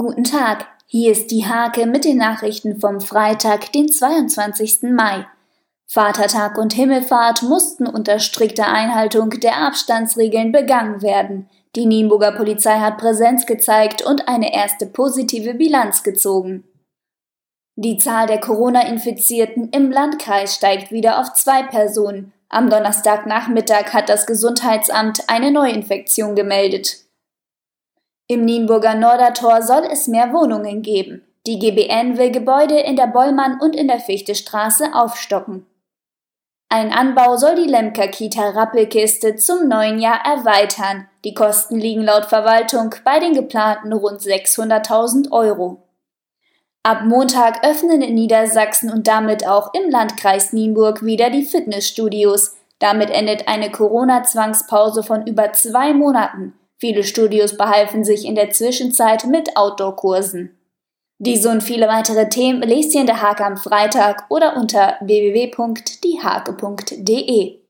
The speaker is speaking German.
Guten Tag, hier ist die Hake mit den Nachrichten vom Freitag, den 22. Mai. Vatertag und Himmelfahrt mussten unter strikter Einhaltung der Abstandsregeln begangen werden. Die Nienburger Polizei hat Präsenz gezeigt und eine erste positive Bilanz gezogen. Die Zahl der Corona-Infizierten im Landkreis steigt wieder auf zwei Personen. Am Donnerstagnachmittag hat das Gesundheitsamt eine Neuinfektion gemeldet. Im Nienburger Nordertor soll es mehr Wohnungen geben. Die GBN will Gebäude in der Bollmann und in der Fichtestraße aufstocken. Ein Anbau soll die Lemker-Kita Rappelkiste zum neuen Jahr erweitern. Die Kosten liegen laut Verwaltung bei den geplanten rund 600.000 Euro. Ab Montag öffnen in Niedersachsen und damit auch im Landkreis Nienburg wieder die Fitnessstudios. Damit endet eine Corona-Zwangspause von über zwei Monaten. Viele Studios behalfen sich in der Zwischenzeit mit Outdoor-Kursen. Diese und viele weitere Themen lest ihr in der Hake am Freitag oder unter www.diehake.de.